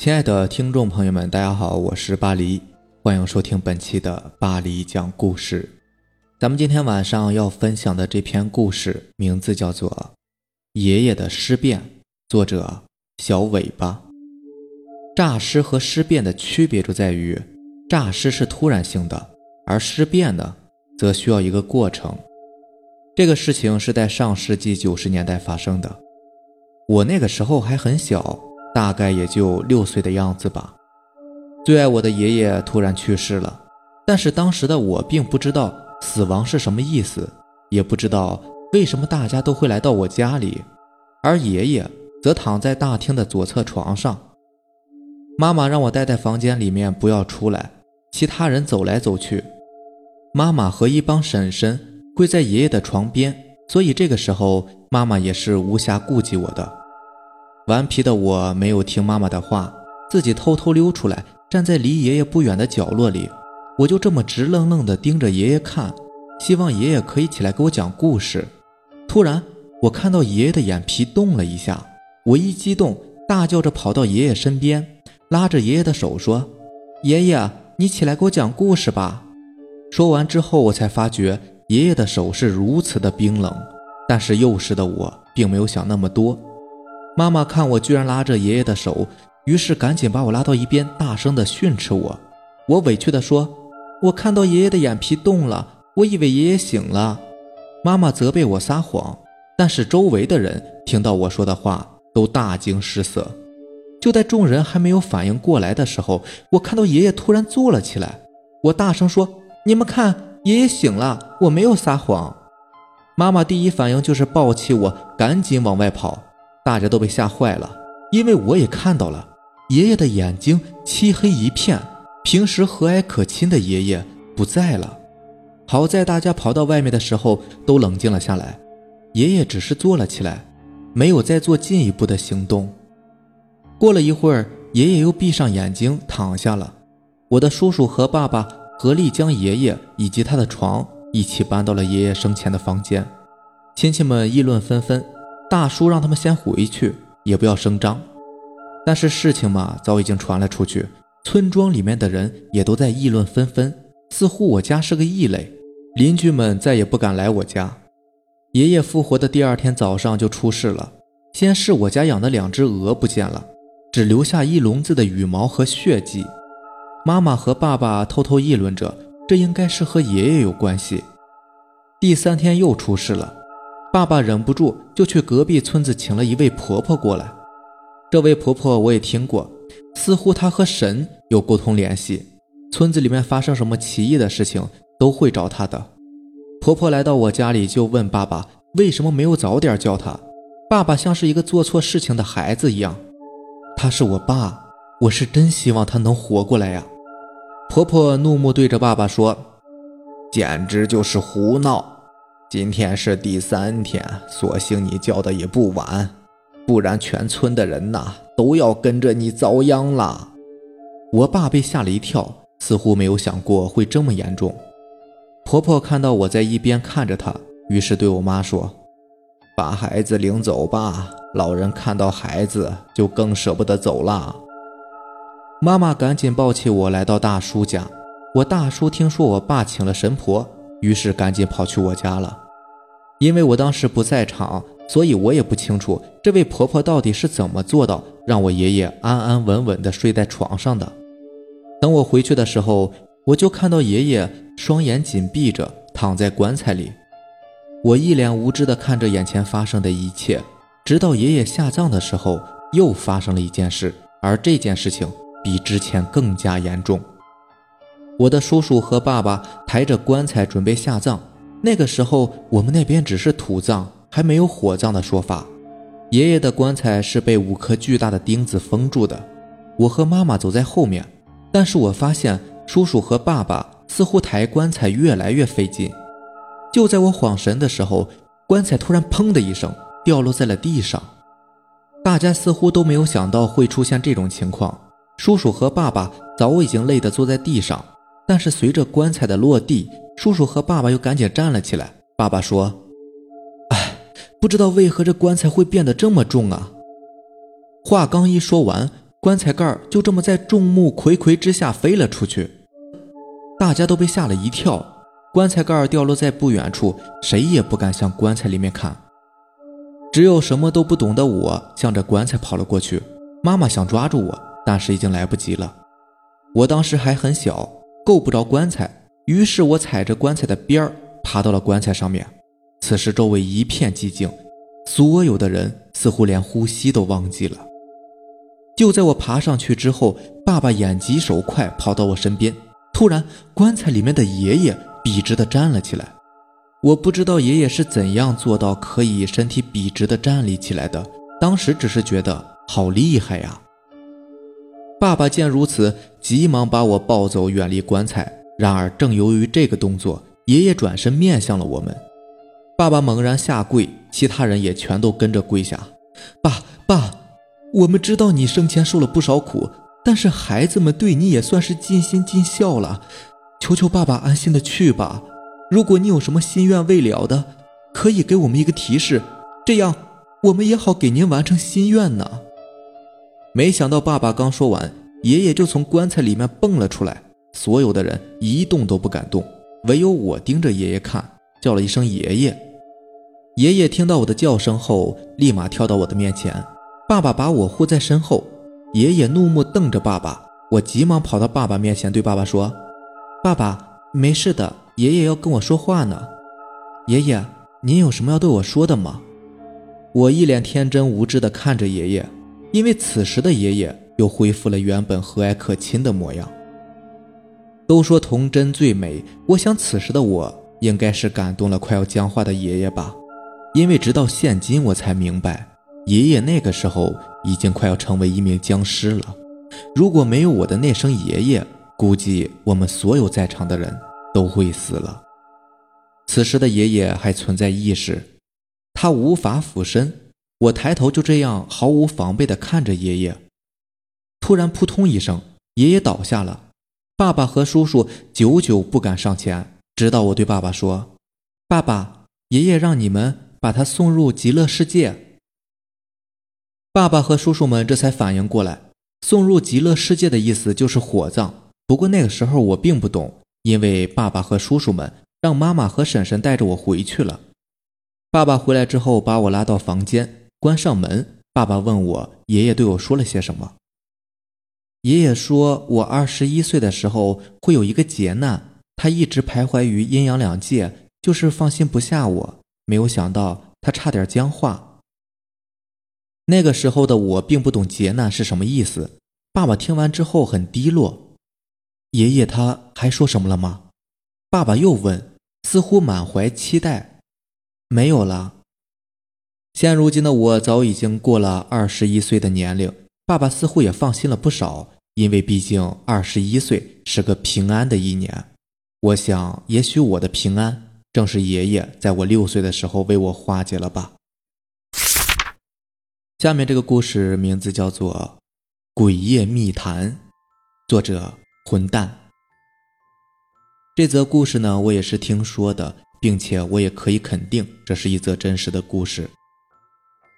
亲爱的听众朋友们，大家好，我是巴黎，欢迎收听本期的巴黎讲故事。咱们今天晚上要分享的这篇故事名字叫做《爷爷的尸变》，作者小尾巴。诈尸和尸变的区别就在于，诈尸是突然性的，而尸变呢，则需要一个过程。这个事情是在上世纪九十年代发生的，我那个时候还很小，大概也就六岁的样子吧。最爱我的爷爷突然去世了，但是当时的我并不知道死亡是什么意思，也不知道为什么大家都会来到我家里，而爷爷则躺在大厅的左侧床上。妈妈让我待在房间里面，不要出来，其他人走来走去。妈妈和一帮婶婶。跪在爷爷的床边，所以这个时候妈妈也是无暇顾及我的。顽皮的我没有听妈妈的话，自己偷偷溜出来，站在离爷爷不远的角落里，我就这么直愣愣地盯着爷爷看，希望爷爷可以起来给我讲故事。突然，我看到爷爷的眼皮动了一下，我一激动，大叫着跑到爷爷身边，拉着爷爷的手说：“爷爷，你起来给我讲故事吧。”说完之后，我才发觉。爷爷的手是如此的冰冷，但是幼时的我并没有想那么多。妈妈看我居然拉着爷爷的手，于是赶紧把我拉到一边，大声的训斥我。我委屈的说：“我看到爷爷的眼皮动了，我以为爷爷醒了。”妈妈责备我撒谎，但是周围的人听到我说的话都大惊失色。就在众人还没有反应过来的时候，我看到爷爷突然坐了起来。我大声说：“你们看！”爷爷醒了，我没有撒谎。妈妈第一反应就是抱起我，赶紧往外跑。大家都被吓坏了，因为我也看到了爷爷的眼睛漆黑一片，平时和蔼可亲的爷爷不在了。好在大家跑到外面的时候都冷静了下来，爷爷只是坐了起来，没有再做进一步的行动。过了一会儿，爷爷又闭上眼睛躺下了。我的叔叔和爸爸。合力将爷爷以及他的床一起搬到了爷爷生前的房间，亲戚们议论纷纷。大叔让他们先回去，也不要声张。但是事情嘛，早已经传了出去，村庄里面的人也都在议论纷纷，似乎我家是个异类，邻居们再也不敢来我家。爷爷复活的第二天早上就出事了，先是我家养的两只鹅不见了，只留下一笼子的羽毛和血迹。妈妈和爸爸偷偷议论着，这应该是和爷爷有关系。第三天又出事了，爸爸忍不住就去隔壁村子请了一位婆婆过来。这位婆婆我也听过，似乎她和神有沟通联系，村子里面发生什么奇异的事情都会找她的。婆婆来到我家里就问爸爸为什么没有早点叫她。爸爸像是一个做错事情的孩子一样，他是我爸，我是真希望他能活过来呀。婆婆怒目对着爸爸说：“简直就是胡闹！今天是第三天，所幸你叫的也不晚，不然全村的人呐都要跟着你遭殃了。”我爸被吓了一跳，似乎没有想过会这么严重。婆婆看到我在一边看着她，于是对我妈说：“把孩子领走吧，老人看到孩子就更舍不得走了。”妈妈赶紧抱起我来到大叔家。我大叔听说我爸请了神婆，于是赶紧跑去我家了。因为我当时不在场，所以我也不清楚这位婆婆到底是怎么做到让我爷爷安安稳稳地睡在床上的。等我回去的时候，我就看到爷爷双眼紧闭着躺在棺材里。我一脸无知地看着眼前发生的一切，直到爷爷下葬的时候，又发生了一件事，而这件事情。比之前更加严重。我的叔叔和爸爸抬着棺材准备下葬，那个时候我们那边只是土葬，还没有火葬的说法。爷爷的棺材是被五颗巨大的钉子封住的。我和妈妈走在后面，但是我发现叔叔和爸爸似乎抬棺材越来越费劲。就在我恍神的时候，棺材突然砰的一声掉落在了地上。大家似乎都没有想到会出现这种情况。叔叔和爸爸早已经累得坐在地上，但是随着棺材的落地，叔叔和爸爸又赶紧站了起来。爸爸说：“哎，不知道为何这棺材会变得这么重啊！”话刚一说完，棺材盖就这么在众目睽睽之下飞了出去，大家都被吓了一跳。棺材盖掉落在不远处，谁也不敢向棺材里面看。只有什么都不懂的我向着棺材跑了过去。妈妈想抓住我，但是已经来不及了。我当时还很小，够不着棺材，于是我踩着棺材的边儿爬到了棺材上面。此时周围一片寂静，所有的人似乎连呼吸都忘记了。就在我爬上去之后，爸爸眼疾手快跑到我身边，突然棺材里面的爷爷笔直的站了起来。我不知道爷爷是怎样做到可以身体笔直的站立起来的，当时只是觉得好厉害呀。爸爸见如此，急忙把我抱走，远离棺材。然而正由于这个动作，爷爷转身面向了我们。爸爸猛然下跪，其他人也全都跟着跪下。爸爸，我们知道你生前受了不少苦，但是孩子们对你也算是尽心尽孝了，求求爸爸安心的去吧。如果你有什么心愿未了的，可以给我们一个提示，这样我们也好给您完成心愿呢。没想到爸爸刚说完，爷爷就从棺材里面蹦了出来，所有的人一动都不敢动，唯有我盯着爷爷看，叫了一声爷爷。爷爷听到我的叫声后，立马跳到我的面前。爸爸把我护在身后。爷爷怒目瞪着爸爸，我急忙跑到爸爸面前，对爸爸说：“爸爸，没事的，爷爷要跟我说话呢。爷爷，您有什么要对我说的吗？”我一脸天真无知地看着爷爷，因为此时的爷爷又恢复了原本和蔼可亲的模样。都说童真最美，我想此时的我应该是感动了快要僵化的爷爷吧。因为直到现今，我才明白，爷爷那个时候已经快要成为一名僵尸了。如果没有我的那声爷爷，估计我们所有在场的人都会死了。此时的爷爷还存在意识，他无法俯身。我抬头就这样毫无防备地看着爷爷。突然，扑通一声，爷爷倒下了。爸爸和叔叔久久不敢上前，直到我对爸爸说：“爸爸，爷爷让你们。”把他送入极乐世界。爸爸和叔叔们这才反应过来，送入极乐世界的意思就是火葬。不过那个时候我并不懂，因为爸爸和叔叔们让妈妈和婶婶带着我回去了。爸爸回来之后，把我拉到房间，关上门。爸爸问我爷爷对我说了些什么。爷爷说我二十一岁的时候会有一个劫难，他一直徘徊于阴阳两界，就是放心不下我。没有想到他差点僵化。那个时候的我并不懂劫难是什么意思。爸爸听完之后很低落。爷爷他还说什么了吗？爸爸又问，似乎满怀期待。没有了。现如今的我早已经过了二十一岁的年龄，爸爸似乎也放心了不少，因为毕竟二十一岁是个平安的一年。我想，也许我的平安。正是爷爷在我六岁的时候为我化解了吧。下面这个故事名字叫做《鬼夜密谈》，作者混蛋。这则故事呢，我也是听说的，并且我也可以肯定，这是一则真实的故事。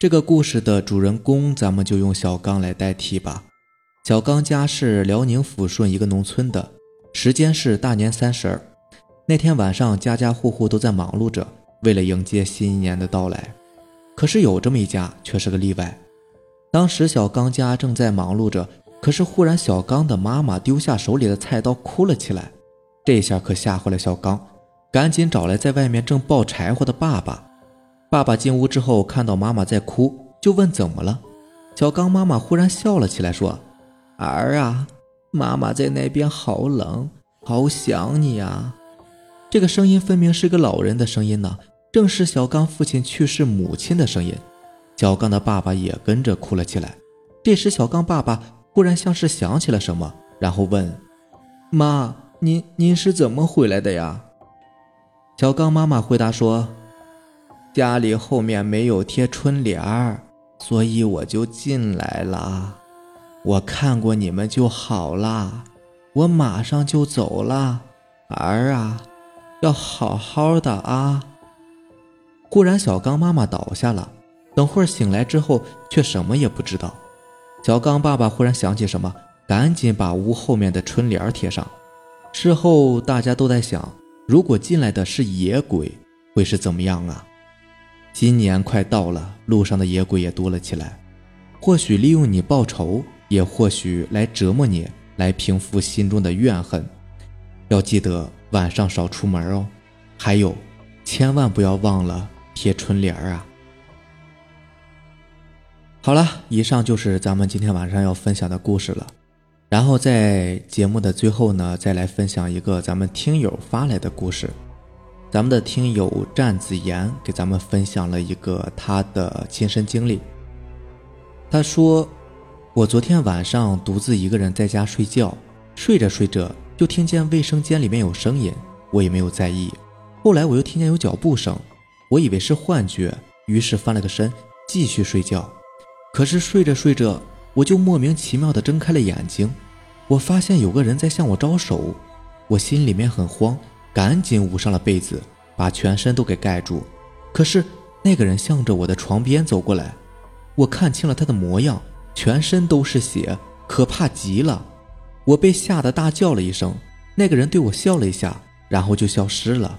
这个故事的主人公，咱们就用小刚来代替吧。小刚家是辽宁抚顺一个农村的，时间是大年三十儿。那天晚上，家家户户都在忙碌着，为了迎接新一年的到来。可是有这么一家却是个例外。当时小刚家正在忙碌着，可是忽然小刚的妈妈丢下手里的菜刀，哭了起来。这下可吓坏了小刚，赶紧找来在外面正抱柴火的爸爸。爸爸进屋之后，看到妈妈在哭，就问怎么了。小刚妈妈忽然笑了起来，说：“儿啊，妈妈在那边好冷，好想你呀。”这个声音分明是个老人的声音呢，正是小刚父亲去世母亲的声音。小刚的爸爸也跟着哭了起来。这时，小刚爸爸忽然像是想起了什么，然后问：“妈，您您是怎么回来的呀？”小刚妈妈回答说：“家里后面没有贴春联儿，所以我就进来了。我看过你们就好啦，我马上就走了，儿啊。”要好好的啊！忽然，小刚妈妈倒下了。等会儿醒来之后，却什么也不知道。小刚爸爸忽然想起什么，赶紧把屋后面的春联贴上。事后大家都在想，如果进来的是野鬼，会是怎么样啊？今年快到了，路上的野鬼也多了起来，或许利用你报仇，也或许来折磨你，来平复心中的怨恨。要记得晚上少出门哦，还有，千万不要忘了贴春联啊！好了，以上就是咱们今天晚上要分享的故事了。然后在节目的最后呢，再来分享一个咱们听友发来的故事。咱们的听友战子言给咱们分享了一个他的亲身经历。他说：“我昨天晚上独自一个人在家睡觉，睡着睡着就听见卫生间里面有声音，我也没有在意。后来我又听见有脚步声，我以为是幻觉，于是翻了个身继续睡觉。可是睡着睡着。”我就莫名其妙地睁开了眼睛，我发现有个人在向我招手，我心里面很慌，赶紧捂上了被子，把全身都给盖住。可是那个人向着我的床边走过来，我看清了他的模样，全身都是血，可怕极了。我被吓得大叫了一声，那个人对我笑了一下，然后就消失了。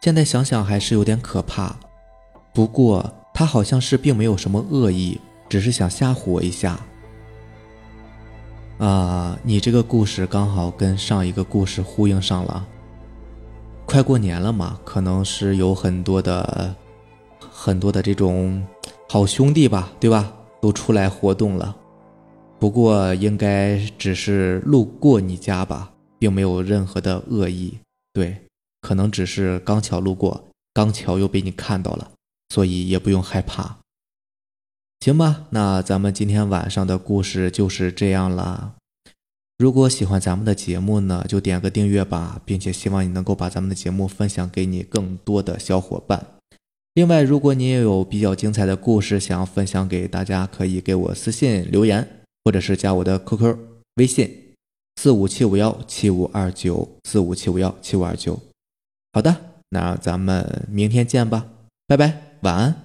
现在想想还是有点可怕，不过他好像是并没有什么恶意。只是想吓唬我一下。啊，你这个故事刚好跟上一个故事呼应上了。快过年了嘛，可能是有很多的、很多的这种好兄弟吧，对吧？都出来活动了。不过应该只是路过你家吧，并没有任何的恶意。对，可能只是刚巧路过，刚巧又被你看到了，所以也不用害怕。行吧，那咱们今天晚上的故事就是这样了。如果喜欢咱们的节目呢，就点个订阅吧，并且希望你能够把咱们的节目分享给你更多的小伙伴。另外，如果你也有比较精彩的故事想要分享给大家，可以给我私信留言，或者是加我的 QQ 微信四五七五幺七五二九四五七五幺七五二九。好的，那咱们明天见吧，拜拜，晚安。